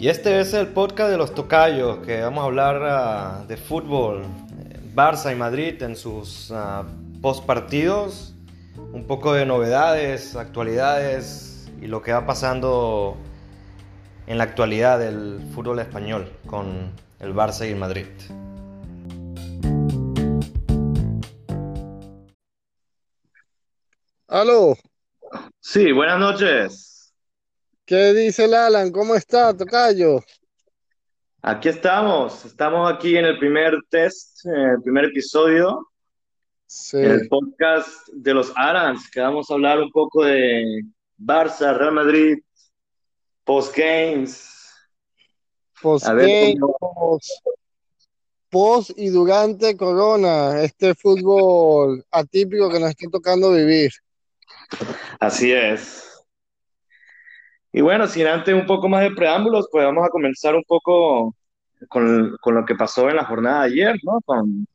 Y este es el podcast de los tocayos, que vamos a hablar ah, de fútbol, Barça y Madrid en sus uh, post partidos, un poco de novedades, actualidades y lo que va pasando en la actualidad del fútbol español con el Barça y el Madrid. Aló. Sí, buenas noches. ¿Qué dice el Alan? ¿Cómo está, Tocayo? Aquí estamos, estamos aquí en el primer test, en el primer episodio, sí. en el podcast de los Arans, que vamos a hablar un poco de Barça, Real Madrid, post-games. Post-games, post y durante Corona, este fútbol atípico que nos está tocando vivir. Así es. Y bueno, sin antes un poco más de preámbulos, pues vamos a comenzar un poco con, con lo que pasó en la jornada de ayer, ¿no? Con,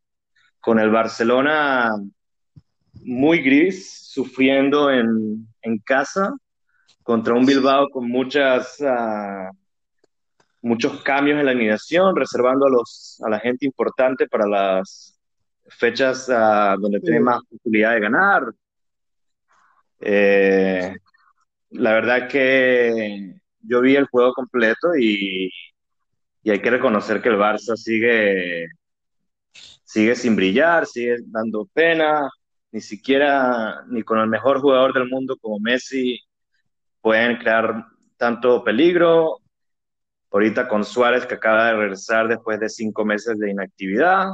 con el Barcelona muy gris, sufriendo en, en casa, contra un Bilbao con muchas, uh, muchos cambios en la alineación, reservando a, los, a la gente importante para las fechas uh, donde tiene más posibilidad de ganar, eh, la verdad que yo vi el juego completo y, y, hay que reconocer que el Barça sigue, sigue sin brillar, sigue dando pena, ni siquiera ni con el mejor jugador del mundo como Messi pueden crear tanto peligro. Ahorita con Suárez que acaba de regresar después de cinco meses de inactividad.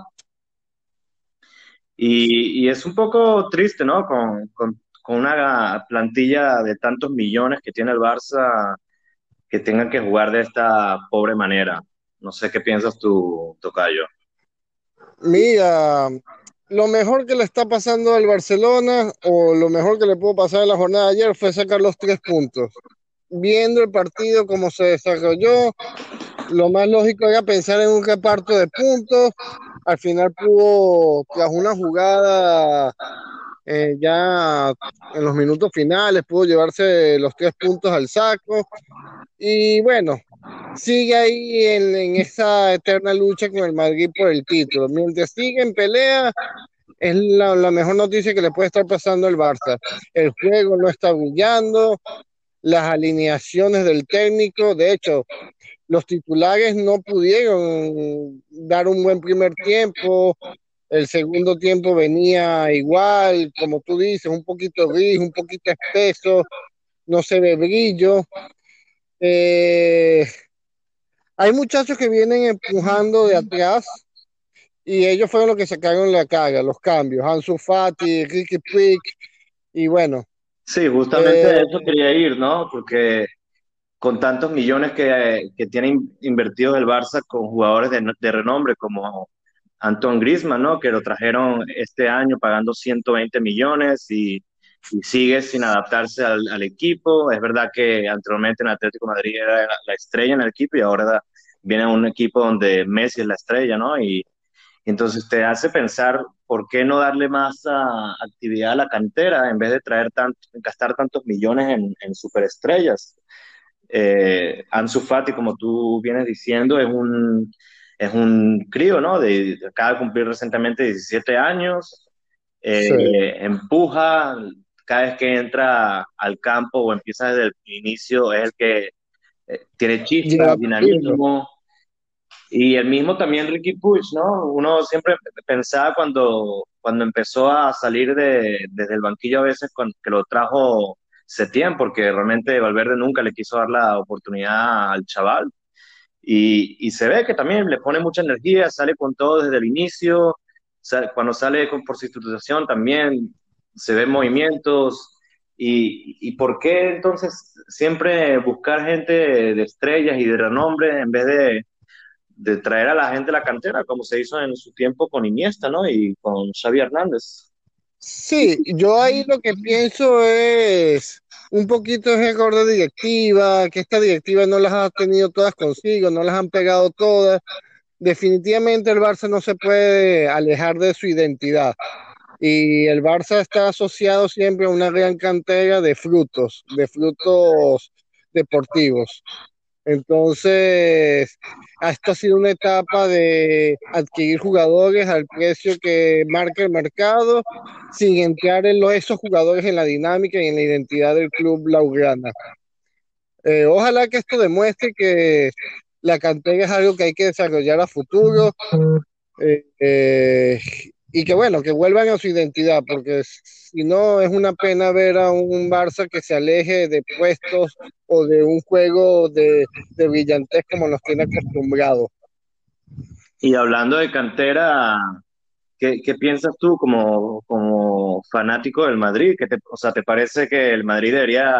Y, y es un poco triste, ¿no? Con, con una plantilla de tantos millones que tiene el Barça, que tengan que jugar de esta pobre manera. No sé qué piensas tú, Tocayo. Mira, lo mejor que le está pasando al Barcelona, o lo mejor que le pudo pasar en la jornada de ayer, fue sacar los tres puntos. Viendo el partido, cómo se desarrolló, lo más lógico era pensar en un reparto de puntos. Al final pudo, tras una jugada eh, ya en los minutos finales pudo llevarse los tres puntos al saco y bueno, sigue ahí en, esa eterna lucha con el Madrid por el título. Mientras sigue en pelea, es la, la mejor noticia que le puede estar pasando al Barça. El juego no está brillando, las alineaciones del técnico, de hecho, los titulares no pudieron dar un buen primer tiempo, el segundo tiempo venía igual, como tú dices, un poquito gris, un poquito espeso, no se ve brillo. Eh, hay muchachos que vienen empujando de atrás y ellos fueron los que sacaron la carga, los cambios. Ansu Fati, Ricky Puig y bueno. Sí, justamente eh, eso quería ir, ¿no? Porque con tantos millones que, que tienen invertidos el Barça con jugadores de, de renombre como Anton Grisman, ¿no? Que lo trajeron este año pagando 120 millones y, sigue sin adaptarse al, equipo. Es verdad que anteriormente en Atlético Madrid era la estrella en el equipo y ahora viene un equipo donde Messi es la estrella, ¿no? Y, entonces te hace pensar por qué no darle más a, actividad a la cantera en vez de traer gastar tantos millones en, en superestrellas. Eh, Ansu Fati, como tú vienes diciendo, es un es un crío, ¿no? De, acaba de cumplir recientemente 17 años, eh, sí. empuja, cada vez que entra al campo o empieza desde el inicio, es el que eh, tiene chispa, dinamismo. Y el mismo también Ricky Puig, ¿no? Uno siempre pensaba cuando, cuando empezó a salir de, desde el banquillo a veces con, que lo trajo Setién, porque realmente Valverde nunca le quiso dar la oportunidad al chaval y, se ve que también le pone mucha energía, sale con todo desde el inicio, cuando sale con, por sustitución también se ven movimientos. Y, ¿Y por qué entonces siempre buscar gente de estrellas y de renombre en vez de, de traer a la gente de la cantera, como se hizo en su tiempo con Iniesta ¿no? y con Xavi Hernández? Sí, yo ahí lo que pienso es un poquito de récord de directiva, que esta directiva no las ha tenido todas consigo, no las han pegado todas. Definitivamente el Barça no se puede alejar de su identidad. Y el Barça está asociado siempre a una gran cantera de frutos, de frutos deportivos. Entonces, esta ha sido una etapa de adquirir jugadores al precio que marca el mercado, sin entrar en esos jugadores en la dinámica y en la identidad del club Laugrana. Eh, ojalá que esto demuestre que la cantera es algo que hay que desarrollar a futuro eh, eh, y que bueno, que vuelvan a su identidad, porque si no es una pena ver a un Barça que se aleje de puestos o de un juego de, de brillantez como nos tiene acostumbrados. Y hablando de cantera, ¿qué, qué piensas tú como, como, fanático del Madrid? ¿Qué te, o sea, ¿te parece que el Madrid debería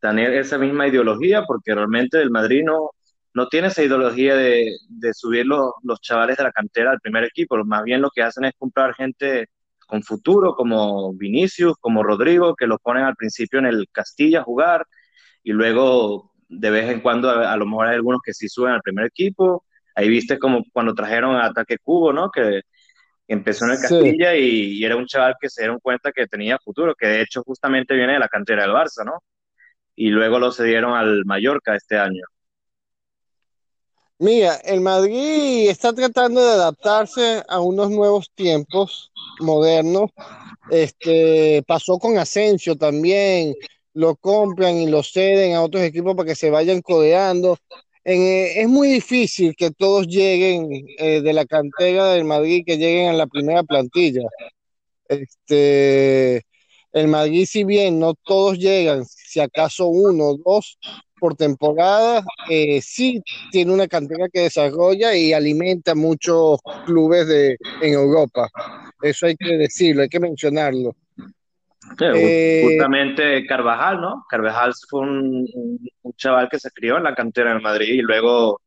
tener esa misma ideología? Porque realmente el Madrid no, no tiene esa ideología de, de subir los, los, chavales de la cantera al primer equipo. Más bien lo que hacen es comprar gente con futuro, como Vinicius, como Rodrigo, que los ponen al principio en el Castilla a jugar y luego de vez en cuando a, a lo mejor hay algunos que sí suben al primer equipo. Ahí viste como cuando trajeron a Ataque Cubo, ¿no? Que empezó en el Castilla sí. y, y, era un chaval que se dieron cuenta que tenía futuro, que de hecho justamente viene de la cantera del Barça, ¿no? Y luego lo cedieron al Mallorca este año. Mira, el Madrid está tratando de adaptarse a unos nuevos tiempos modernos. Este pasó con Asensio también, lo compran y lo ceden a otros equipos para que se vayan codeando. Eh, es muy difícil que todos lleguen eh, de la cantera del Madrid, que lleguen a la primera plantilla. Este, el Madrid, si bien no todos llegan, si acaso uno o dos, por temporada, eh, sí tiene una cantera que desarrolla y alimenta muchos clubes de, en Europa. Eso hay que decirlo, hay que mencionarlo. Sí, eh, justamente Carvajal, ¿no? Carvajal fue un, un, chaval que se crió en la cantera del Madrid y luego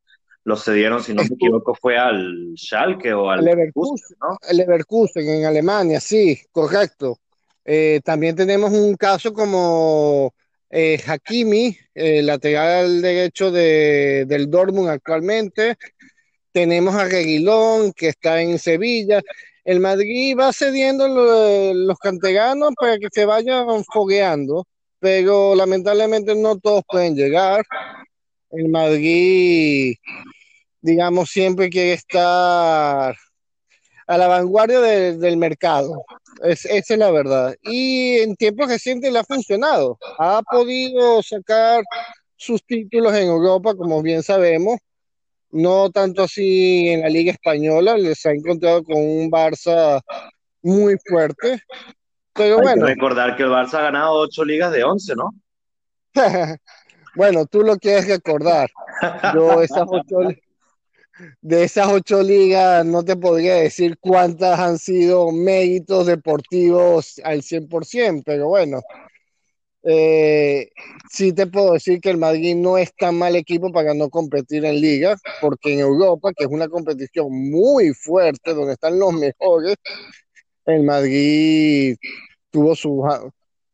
lo cedieron, si no me equivoco, fue al Schalke o al Leverkusen, ¿no? El Leverkusen en Alemania, sí, correcto. Eh, también tenemos un caso como eh, Hakimi, eh, lateral derecho de, del Dortmund actualmente. Tenemos a Reguilón, que está en Sevilla. El Madrid va cediendo lo, los canteranos para que se vayan fogueando, pero lamentablemente no todos pueden llegar. El Madrid, digamos, siempre quiere estar a la vanguardia de, del mercado. Es, esa es la verdad. Y en tiempos recientes le ha funcionado. Ha podido sacar sus títulos en Europa, como bien sabemos. No tanto así en la Liga Española. Les ha encontrado con un Barça muy fuerte. Pero Hay bueno. Que recordar que el Barça ha ganado ocho ligas de once, ¿no? bueno, tú lo quieres recordar. Yo esas ocho, de esas ocho ligas no te podría decir cuántas han sido méritos deportivos al 100%, pero bueno, eh, sí te puedo decir que el Madrid no es tan mal equipo para no competir en liga, porque en Europa, que es una competición muy fuerte, donde están los mejores, el Madrid tuvo sus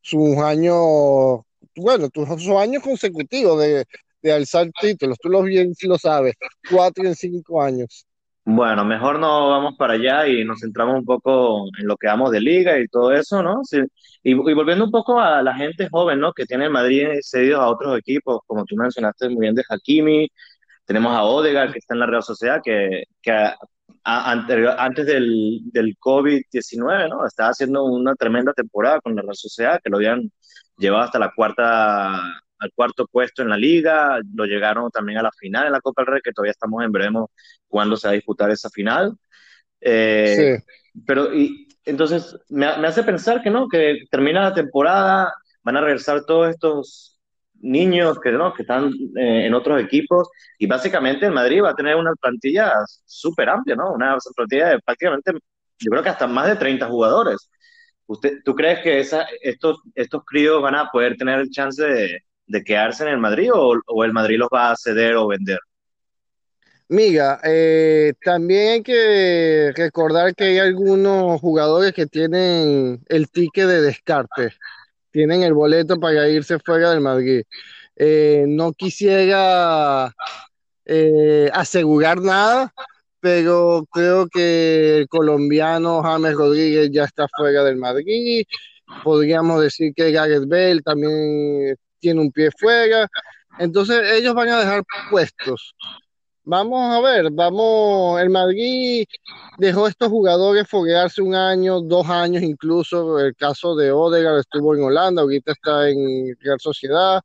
su años, bueno, tuvo sus años consecutivos de, de alzar títulos. Tú lo bien lo sabes, cuatro en cinco años. Bueno, mejor no vamos para allá y nos centramos un poco en lo que vamos de liga y todo eso, ¿no? Y, y, volviendo un poco a la gente joven, ¿no? Que tiene el Madrid cedido a otros equipos, como tú mencionaste muy bien de Hakimi, tenemos a Odegaard que está en la Real Sociedad, que, que antes del, del COVID-19, ¿no? Estaba haciendo una tremenda temporada con la Real Sociedad, que lo habían llevado hasta la cuarta al cuarto puesto en la liga, lo llegaron también a la final en la Copa del Rey, que todavía estamos en veremos cuándo se va a disputar esa final. Eh, sí. Pero, y, entonces, me, me, hace pensar que no, que termina la temporada, van a regresar todos estos niños que, ¿no? que están eh, en otros equipos, y básicamente el Madrid va a tener una plantilla súper amplia, ¿no? Una plantilla de prácticamente, yo creo que hasta más de 30 jugadores. ¿Usted, ¿Tú crees que esa, estos, estos críos van a poder tener el chance de, de quedarse en el Madrid o, o, el Madrid los va a ceder o vender? Mira, eh, también hay que recordar que hay algunos jugadores que tienen el ticket de descarte, tienen el boleto para irse fuera del Madrid. Eh, no quisiera eh, asegurar nada, pero creo que el colombiano James Rodríguez ya está fuera del Madrid. Podríamos decir que Gareth Bale también tiene un pie fuera. Entonces ellos van a dejar puestos. Vamos a ver, vamos, el Madrid dejó a estos jugadores foguearse un año, dos años incluso. El caso de Odegaard estuvo en Holanda, ahorita está en Real Sociedad.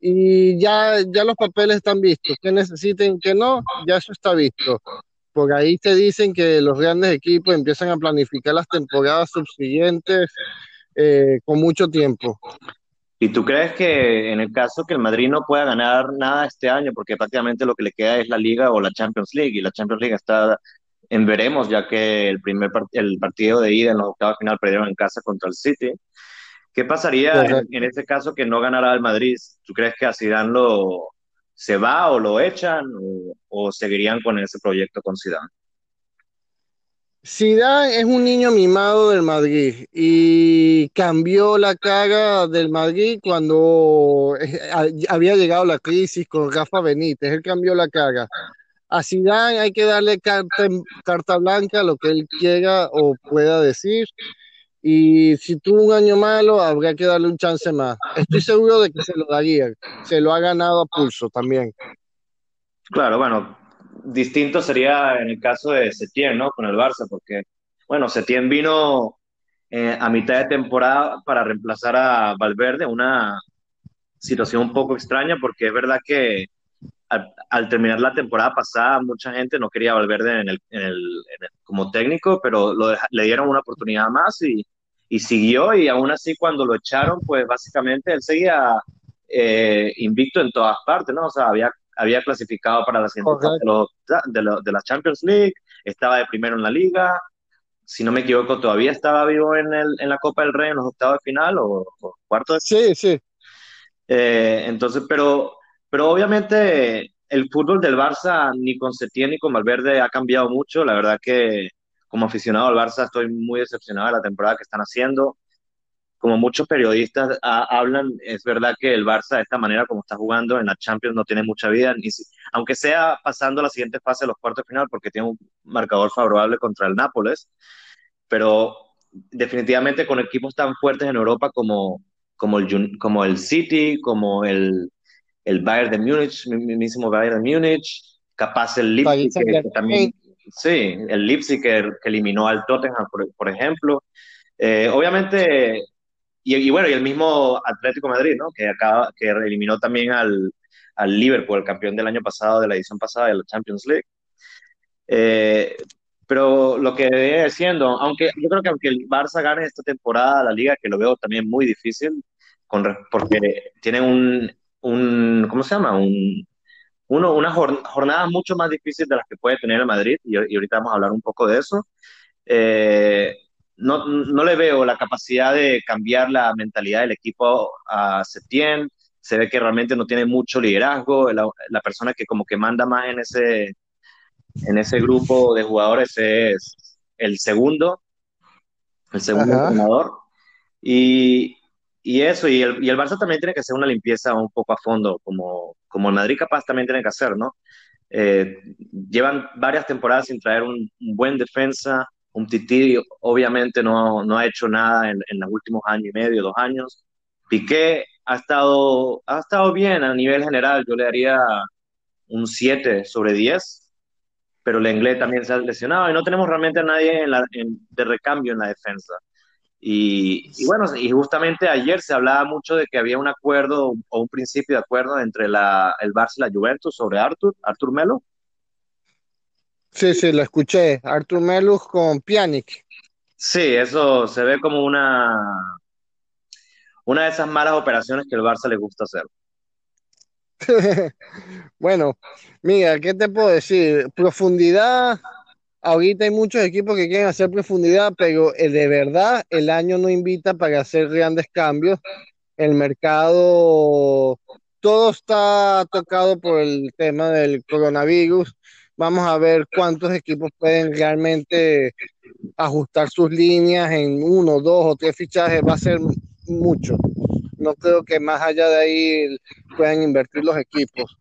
Y ya, ya los papeles están vistos. Que necesiten, que no, ya eso está visto. Por ahí te dicen que los grandes equipos empiezan a planificar las temporadas subsiguientes eh, con mucho tiempo. ¿Y tú crees que en el caso que el Madrid no pueda ganar nada este año, porque prácticamente lo que le queda es la Liga o la Champions League, y la Champions League está en veremos, ya que el primer el partido de ida en los octavos final perdieron en casa contra el City. ¿Qué pasaría en, ese caso que no ganara el Madrid? ¿Tú crees que a Zidane lo, se va o lo echan o, o seguirían con ese proyecto con Zidane? Zidane es un niño mimado del Madrid y cambió la cara del Madrid cuando eh, había llegado la crisis con Rafa Benítez. Él cambió la cara. A Zidane hay que darle carta, blanca, lo que él quiera o pueda decir. Y si tuvo un año malo, habría que darle un chance más. Estoy seguro de que se lo daría. Se lo ha ganado a pulso también. Claro, bueno, distinto sería en el caso de Setién, ¿no? Con el Barça, porque, bueno, Setién vino eh, a mitad de temporada para reemplazar a Valverde, una situación un poco extraña, porque es verdad que al, terminar la temporada pasada, mucha gente no quería Valverde en el, como técnico, pero le dieron una oportunidad más y, y, siguió, y aún así cuando lo echaron, pues básicamente él seguía eh, invicto en todas partes, ¿no? O sea, había había clasificado para la siguiente de, de, la Champions League, estaba de primero en la liga, si no me equivoco, todavía estaba vivo en, el, en la Copa del Rey en los octavos de final o, cuartos de Sí, sí. Eh, entonces, pero, pero obviamente el fútbol del Barça, ni con Setién ni con Valverde, ha cambiado mucho. La verdad que como aficionado al Barça estoy muy decepcionado de la temporada que están haciendo como muchos periodistas hablan, es verdad que el Barça de esta manera como está jugando en la Champions no tiene mucha vida, ni aunque sea pasando a la siguiente fase de los cuartos de final porque tiene un marcador favorable contra el Nápoles, pero definitivamente con equipos tan fuertes en Europa como, como, el, como el City, como el, el Bayern de Múnich, mismo Bayern de Múnich, capaz el Leipzig, que, también, sí, el Leipzig que, eliminó al Tottenham, por, ejemplo. Eh, obviamente y, bueno, y el mismo Atlético Madrid, ¿no? Que acaba, que eliminó también al, al Liverpool, el campeón del año pasado, de la edición pasada de la Champions League. Eh, pero lo que viene siendo, aunque yo creo que aunque el Barça gane esta temporada la liga, que lo veo también muy difícil, porque tiene un, un, ¿cómo se llama? Un, uno, una jornada mucho más difícil de las que puede tener el Madrid, y, y ahorita vamos a hablar un poco de eso. Eh, no, no le veo la capacidad de cambiar la mentalidad del equipo a Septién. Se ve que realmente no tiene mucho liderazgo. La, la, persona que como que manda más en ese, en ese grupo de jugadores es el segundo, el segundo entrenador. Y, y, eso, y el, y el Barça también tiene que hacer una limpieza un poco a fondo, como, como el Madrid capaz también tiene que hacer, ¿no? Eh, llevan varias temporadas sin traer un, un buen defensa, un Titi obviamente no, no ha hecho nada en, en, los últimos años y medio, dos años. Piqué ha estado, ha estado bien a nivel general, yo le daría un 7 sobre 10, pero el inglés también se ha lesionado y no tenemos realmente a nadie de recambio en la defensa. Y, y, bueno, y justamente ayer se hablaba mucho de que había un acuerdo o un principio de acuerdo entre la, el Barça y la Juventus sobre Artur, Artur Melo, Sí, sí, lo escuché. Artur Melus con Pjanic. Sí, eso se ve como una, una de esas malas operaciones que el Barça le gusta hacer. bueno, mira, ¿qué te puedo decir? Profundidad, ahorita hay muchos equipos que quieren hacer profundidad, pero eh, de verdad el año no invita para hacer grandes cambios. El mercado, todo está tocado por el tema del coronavirus Vamos a ver cuántos equipos pueden realmente ajustar sus líneas en uno, dos o tres fichajes. Va a ser mucho. No creo que más allá de ahí puedan invertir los equipos.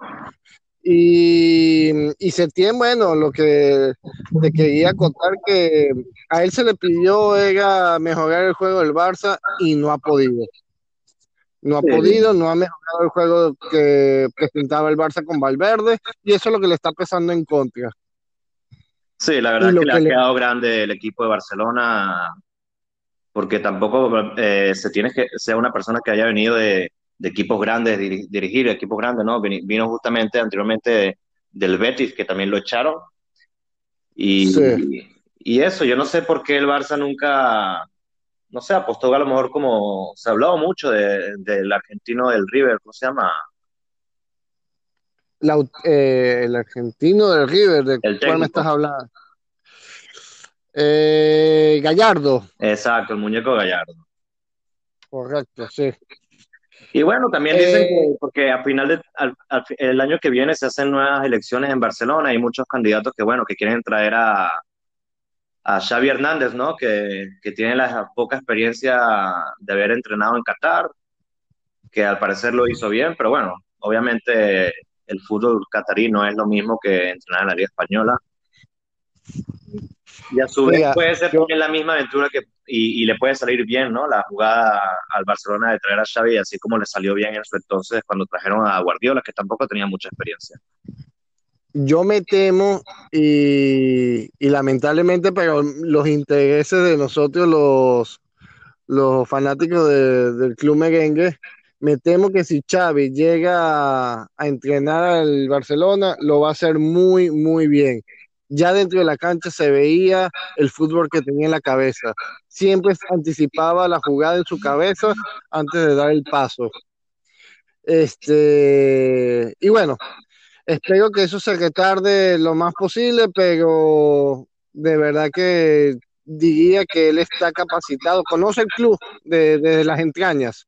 Y, y Setién, bueno, lo que te quería contar que a él se le pidió era mejorar el juego del Barça y no ha podido. No ha podido, no ha mejorado el juego que presentaba el Barça con Valverde y eso es lo que le está pesando en contra. Sí, la verdad es que, le ha quedado grande el equipo de Barcelona porque tampoco eh, se tiene que ser una persona que haya venido de, equipos grandes, dirigir equipos grandes, ¿no? Vino justamente anteriormente del Betis, que también lo echaron. Y, y eso, yo no sé por qué el Barça nunca, no sé, apostó a lo mejor como, se ha hablado mucho del argentino del River, ¿cómo se llama? Eh, el argentino del River, ¿de cuál me estás hablando? Eh, Gallardo. Exacto, el muñeco Gallardo. Correcto, sí. Y bueno, también dicen eh, que porque a final de el año que viene se hacen nuevas elecciones en Barcelona, hay muchos candidatos que bueno, que quieren traer a, a Xavi Hernández, ¿no? Que, que tiene la poca experiencia de haber entrenado en Qatar, que al parecer lo hizo bien, pero bueno, obviamente el fútbol catarí no es lo mismo que entrenar en la Liga Española. Y a su vez puede ser también la misma aventura que, y, le puede salir bien, ¿no? La jugada al Barcelona de traer a Xavi, así como le salió bien en su entonces cuando trajeron a Guardiola, que tampoco tenía mucha experiencia. Yo me temo y, lamentablemente, pero los intereses de nosotros, los, los fanáticos del club merengue, me temo que si Xavi llega a, a entrenar al Barcelona, lo va a hacer muy, muy bien ya dentro de la cancha se veía el fútbol que tenía en la cabeza. Siempre anticipaba la jugada en su cabeza antes de dar el paso. Este, y bueno, espero que eso se retarde lo más posible, pero de verdad que diría que él está capacitado, conoce el club desde de las entrañas.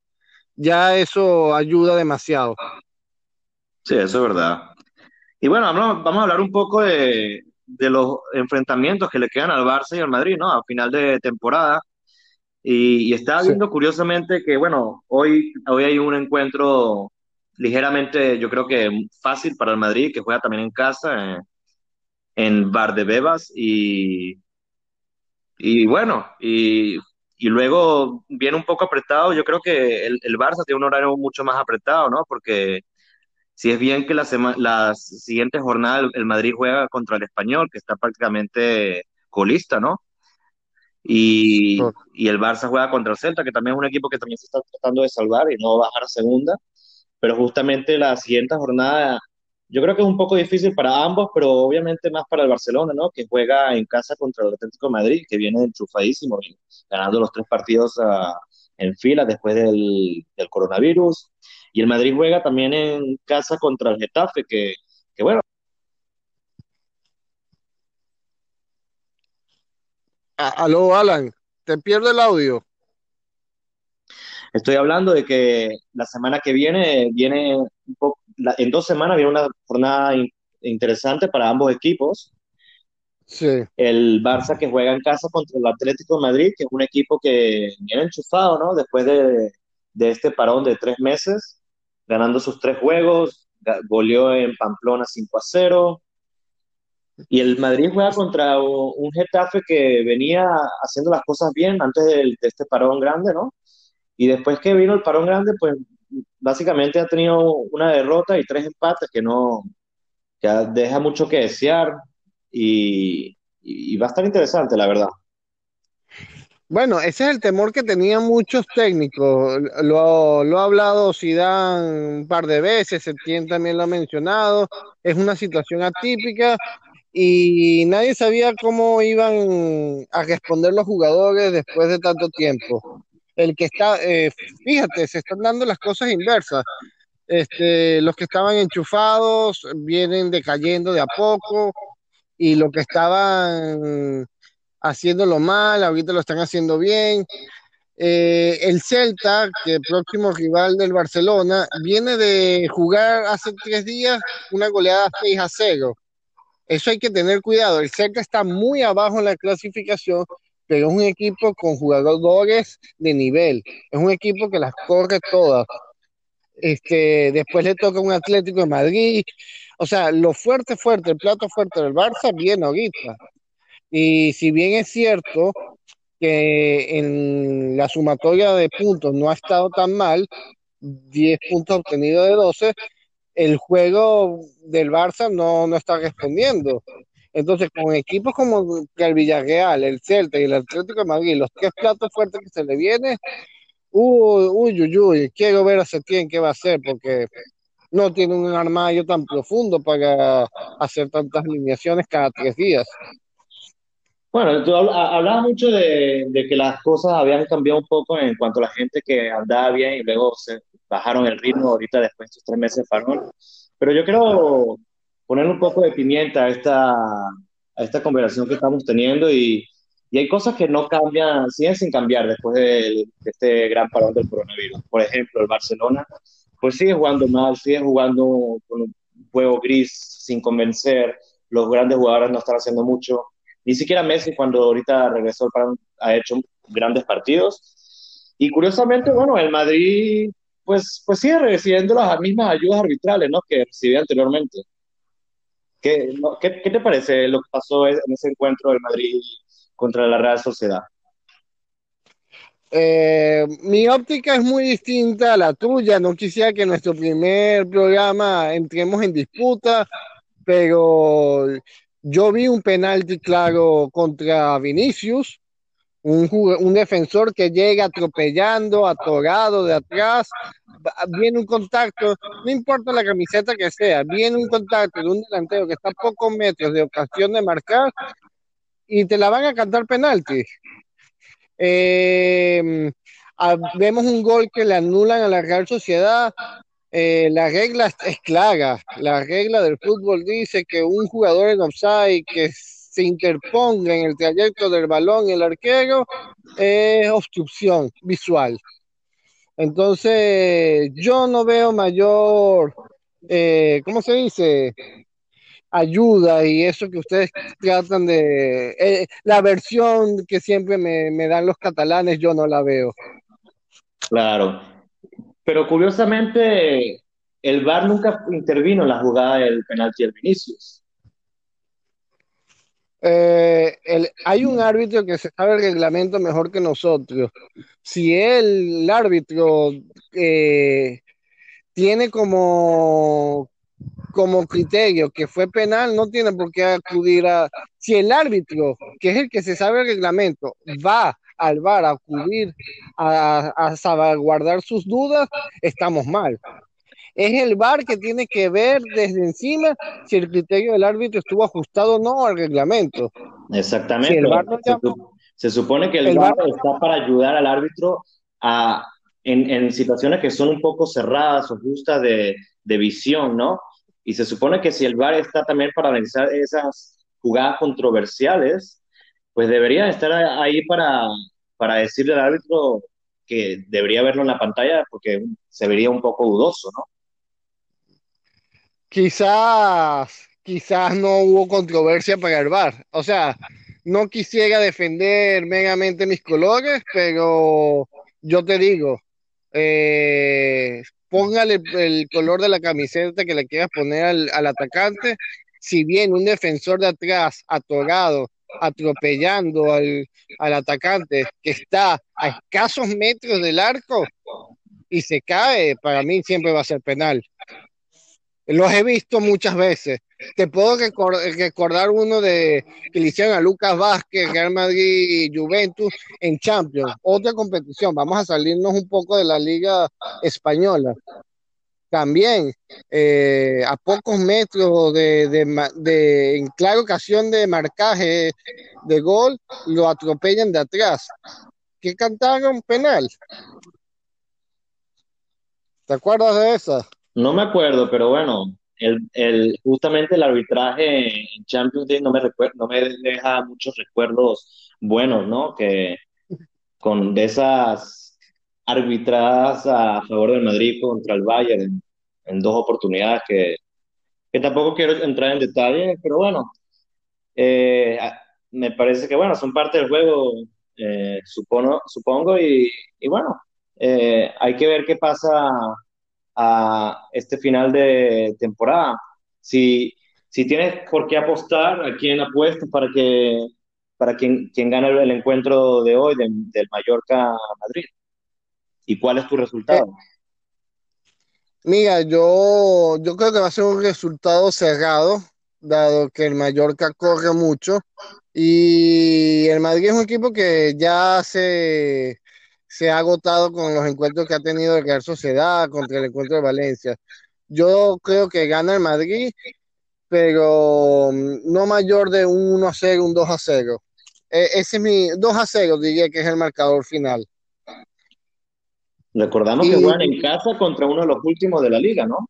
Ya eso ayuda demasiado. Sí, eso es verdad. Y bueno, vamos a hablar un poco de, de los enfrentamientos que le quedan al Barça y al Madrid, ¿no? A final de temporada. Y, estaba viendo curiosamente que, bueno, hoy, hoy hay un encuentro ligeramente, yo creo que fácil para el Madrid, que juega también en casa, en, en Bar de Bebas. Y, y bueno, y, y, luego viene un poco apretado. Yo creo que el, el Barça tiene un horario mucho más apretado, ¿no? Porque si es bien que la, la siguiente jornada el, Madrid juega contra el Español, que está prácticamente colista, ¿no? Y, y, el Barça juega contra el Celta, que también es un equipo que también se está tratando de salvar y no bajar a segunda. Pero justamente la siguiente jornada, yo creo que es un poco difícil para ambos, pero obviamente más para el Barcelona, ¿no? Que juega en casa contra el Atlético de Madrid, que viene enchufadísimo, ganando los tres partidos ah, en fila después del, del coronavirus. Y el Madrid juega también en casa contra el Getafe, que, que bueno. Aló, Alan, te pierde el audio. Estoy hablando de que la semana que viene, viene un poco, en dos semanas viene una jornada interesante para ambos equipos. Sí. El Barça que juega en casa contra el Atlético de Madrid, que es un equipo que viene enchufado, ¿no? Después de, de este parón de tres meses ganando sus tres juegos, goleó en Pamplona 5 a 0. Y el Madrid juega contra un Getafe que venía haciendo las cosas bien antes de, este parón grande, ¿no? Y después que vino el parón grande, pues básicamente ha tenido una derrota y tres empates que no, que deja mucho que desear y, va a estar interesante, la verdad. Bueno, ese es el temor que tenían muchos técnicos. Lo, lo ha hablado Zidane un par de veces, Etienne también lo ha mencionado. Es una situación atípica y nadie sabía cómo iban a responder los jugadores después de tanto tiempo. El que está, eh, fíjate, se están dando las cosas inversas. Este, los que estaban enchufados vienen decayendo de a poco y los que estaban haciéndolo mal, ahorita lo están haciendo bien. Eh, el Celta, que el próximo rival del Barcelona, viene de jugar hace tres días una goleada 6 a 0. Eso hay que tener cuidado. El Celta está muy abajo en la clasificación, pero es un equipo con jugadores de nivel. Es un equipo que las corre todas. Este, después le toca un Atlético de Madrid. O sea, lo fuerte, fuerte, el plato fuerte del Barça viene ahorita. Y si bien es cierto que en la sumatoria de puntos no ha estado tan mal, 10 puntos obtenidos de 12, el juego del Barça no, no está respondiendo. Entonces, con equipos como el Villarreal, el Celta y el Atlético de Madrid, los tres platos fuertes que se le vienen, uy, uy, uy, uy, quiero ver a Setién qué va a hacer, porque no tiene un armario tan profundo para hacer tantas alineaciones cada tres días. Bueno, tú hablabas mucho de, que las cosas habían cambiado un poco en cuanto a la gente que andaba bien y luego se bajaron el ritmo ahorita después de estos tres meses de farol. Pero yo quiero poner un poco de pimienta a esta, a esta conversación que estamos teniendo y, y hay cosas que no cambian, siguen sin cambiar después de, este gran parón del coronavirus. Por ejemplo, el Barcelona, pues sigue jugando mal, sigue jugando con un juego gris sin convencer, los grandes jugadores no están haciendo mucho ni siquiera Messi, cuando ahorita regresó al parón, ha hecho grandes partidos. Y curiosamente, bueno, el Madrid pues, pues sigue recibiendo las mismas ayudas arbitrales ¿no? que recibía anteriormente. ¿Qué, ¿qué, te parece lo que pasó en ese encuentro del Madrid contra la Real Sociedad? Eh, mi óptica es muy distinta a la tuya. No quisiera que nuestro primer programa entremos en disputa, pero yo vi un penalti claro contra Vinicius, un, un, defensor que llega atropellando, atorado de atrás, viene un contacto, no importa la camiseta que sea, viene un contacto de un delantero que está a pocos metros de ocasión de marcar y te la van a cantar penalti. Eh, vemos un gol que le anulan a la Real Sociedad, eh, la regla es clara. La regla del fútbol dice que un jugador en offside que se interponga en el trayecto del balón y el arquero es obstrucción visual. Entonces, yo no veo mayor, eh, ¿cómo se dice? Ayuda y eso que ustedes tratan de... Eh, la versión que siempre me, dan los catalanes, yo no la veo. Claro, pero curiosamente, el VAR nunca intervino en la jugada del penalti del Vinicius. Eh, hay un árbitro que se sabe el reglamento mejor que nosotros. Si el, árbitro eh, tiene como, como criterio que fue penal, no tiene por qué acudir a... Si el árbitro, que es el que se sabe el reglamento, va al VAR a acudir a, salvaguardar sus dudas, estamos mal. Es el VAR que tiene que ver desde encima si el criterio del árbitro estuvo ajustado o no al reglamento. Exactamente. se, supone que el, VAR, está para ayudar al árbitro a, en, situaciones que son un poco cerradas o justas de, de visión, ¿no? Y se supone que si el VAR está también para analizar esas jugadas controversiales, pues debería estar ahí para, para decirle al árbitro que debería verlo en la pantalla porque se vería un poco dudoso, ¿no? Quizás, quizás no hubo controversia para el VAR. O sea, no quisiera defender megamente mis colores, pero yo te digo, eh, póngale el color de la camiseta que le quieras poner al, al atacante. Si bien un defensor de atrás atorado atropellando al, atacante que está a escasos metros del arco y se cae, para mí siempre va a ser penal. Los he visto muchas veces. Te puedo recordar uno de que le hicieron a Lucas Vázquez, Real Madrid y Juventus en Champions, otra competición. Vamos a salirnos un poco de la liga española también eh, a pocos metros de, en clara ocasión de marcaje de gol, lo atropellan de atrás. ¿Qué cantaron? Penal. ¿Te acuerdas de esa? No me acuerdo, pero bueno, el, el, justamente el arbitraje en Champions League no me, no me deja muchos recuerdos buenos, ¿no? Que con de esas arbitradas a favor del Madrid contra el Bayern en, dos oportunidades que, que, tampoco quiero entrar en detalle, pero bueno, eh, me parece que bueno, son parte del juego, eh, supongo, supongo y, y bueno, eh, hay que ver qué pasa a este final de temporada. Si, si tienes por qué apostar, ¿a quién apuestas para que para quien, quien gane el encuentro de hoy del Mallorca-Madrid? ¿Y cuál es tu resultado? Mira, yo, yo creo que va a ser un resultado cerrado, dado que el Mallorca corre mucho y el Madrid es un equipo que ya se, se ha agotado con los encuentros que ha tenido el Real Sociedad contra el encuentro de Valencia. Yo creo que gana el Madrid, pero mm, no mayor de un 1 a 0, un 2 a 0. E, ese es mi 2 a 0, diría que es el marcador final. Recordamos que juegan en casa contra uno de los últimos de la liga, ¿no?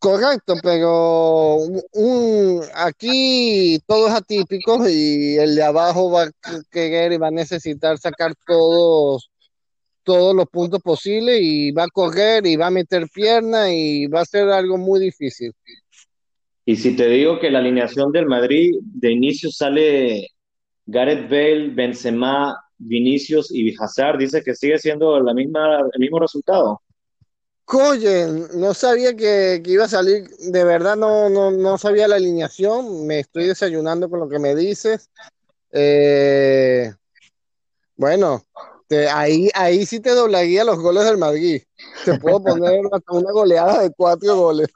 Correcto, pero un, aquí todo es atípico y el de abajo va a querer y va a necesitar sacar todos, todos los puntos posibles y va a correr y va a meter pierna y va a ser algo muy difícil. Y si te digo que la alineación del Madrid de inicio sale Gareth Bale, Benzema, Vinicius y Hazard, dice que sigue siendo la misma, el mismo resultado. Oye, no sabía que, iba a salir, de verdad no, no, sabía la alineación, me estoy desayunando con lo que me dices. Eh, bueno, ahí, ahí sí te doblaría los goles del Madrid. Te puedo poner una, goleada de cuatro goles.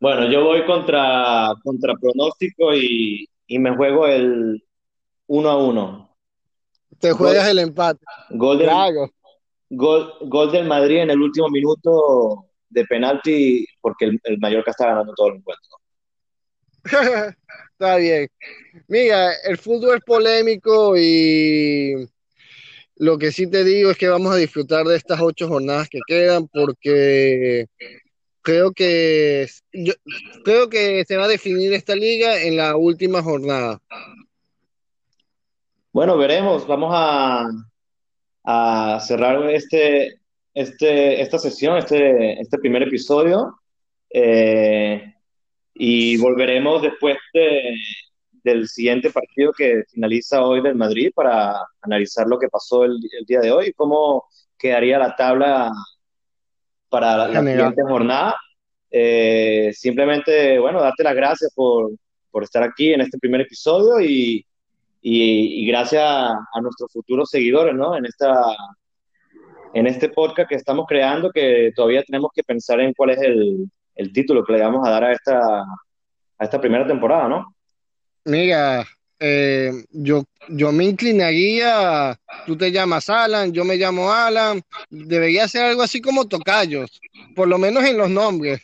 Bueno, yo voy contra, contra pronóstico y, me juego el 1 a 1. Te juegas el empate. Gol Gol, gol del Madrid en el último minuto de penalti porque el, el Mallorca está ganando todo el encuentro. está bien. Mira, el fútbol es polémico y lo que sí te digo es que vamos a disfrutar de estas ocho jornadas que quedan porque creo que yo creo que se va a definir esta liga en la última jornada. Bueno, veremos. Vamos a, a cerrar este, este, esta sesión, este, este primer episodio. Eh, y volveremos después del siguiente partido que finaliza hoy del Madrid para analizar lo que pasó el, día de hoy, cómo quedaría la tabla para la, siguiente jornada. Eh, simplemente, bueno, darte las gracias por, por estar aquí en este primer episodio y, y, gracias a, nuestros futuros seguidores, ¿no? En, esta, en este podcast que estamos creando, que todavía tenemos que pensar en cuál es el, el título que le vamos a dar a esta, a esta primera temporada, ¿no? Mira, eh, yo, yo me inclinaría, tú te llamas Alan, yo me llamo Alan, debería ser algo así como tocayos, por lo menos en los nombres.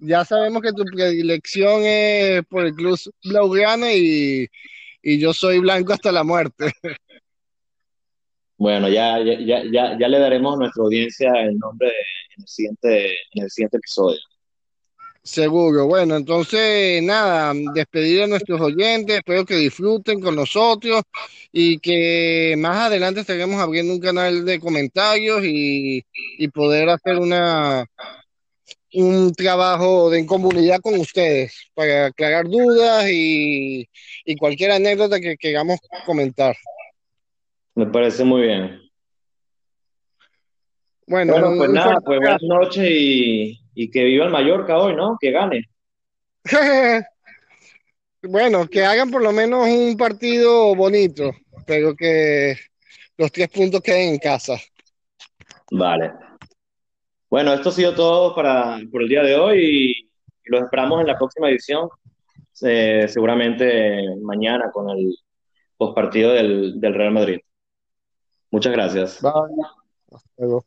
Ya sabemos que tu predilección es por el Club Blaugrana y, y yo soy blanco hasta la muerte. Bueno, ya, ya, ya, ya le daremos a nuestra audiencia el nombre en, el siguiente, en el siguiente episodio. Seguro. Bueno, entonces, nada, despedir a nuestros oyentes, espero que disfruten con nosotros y que más adelante estaremos abriendo un canal de comentarios y, y poder hacer una, un trabajo de, en comunidad con ustedes para aclarar dudas y, cualquier anécdota que queramos comentar. Me parece muy bien. Bueno, pues nada, pues buenas noches y, que viva el Mallorca hoy, ¿no? Que gane. bueno, que hagan por lo menos un partido bonito, pero que los tres puntos queden en casa. Vale. Bueno, esto ha sido todo para, por el día de hoy y, los esperamos en la próxima edición, eh, seguramente mañana con el postpartido del, del Real Madrid. Muchas gracias. Bye. Hasta luego.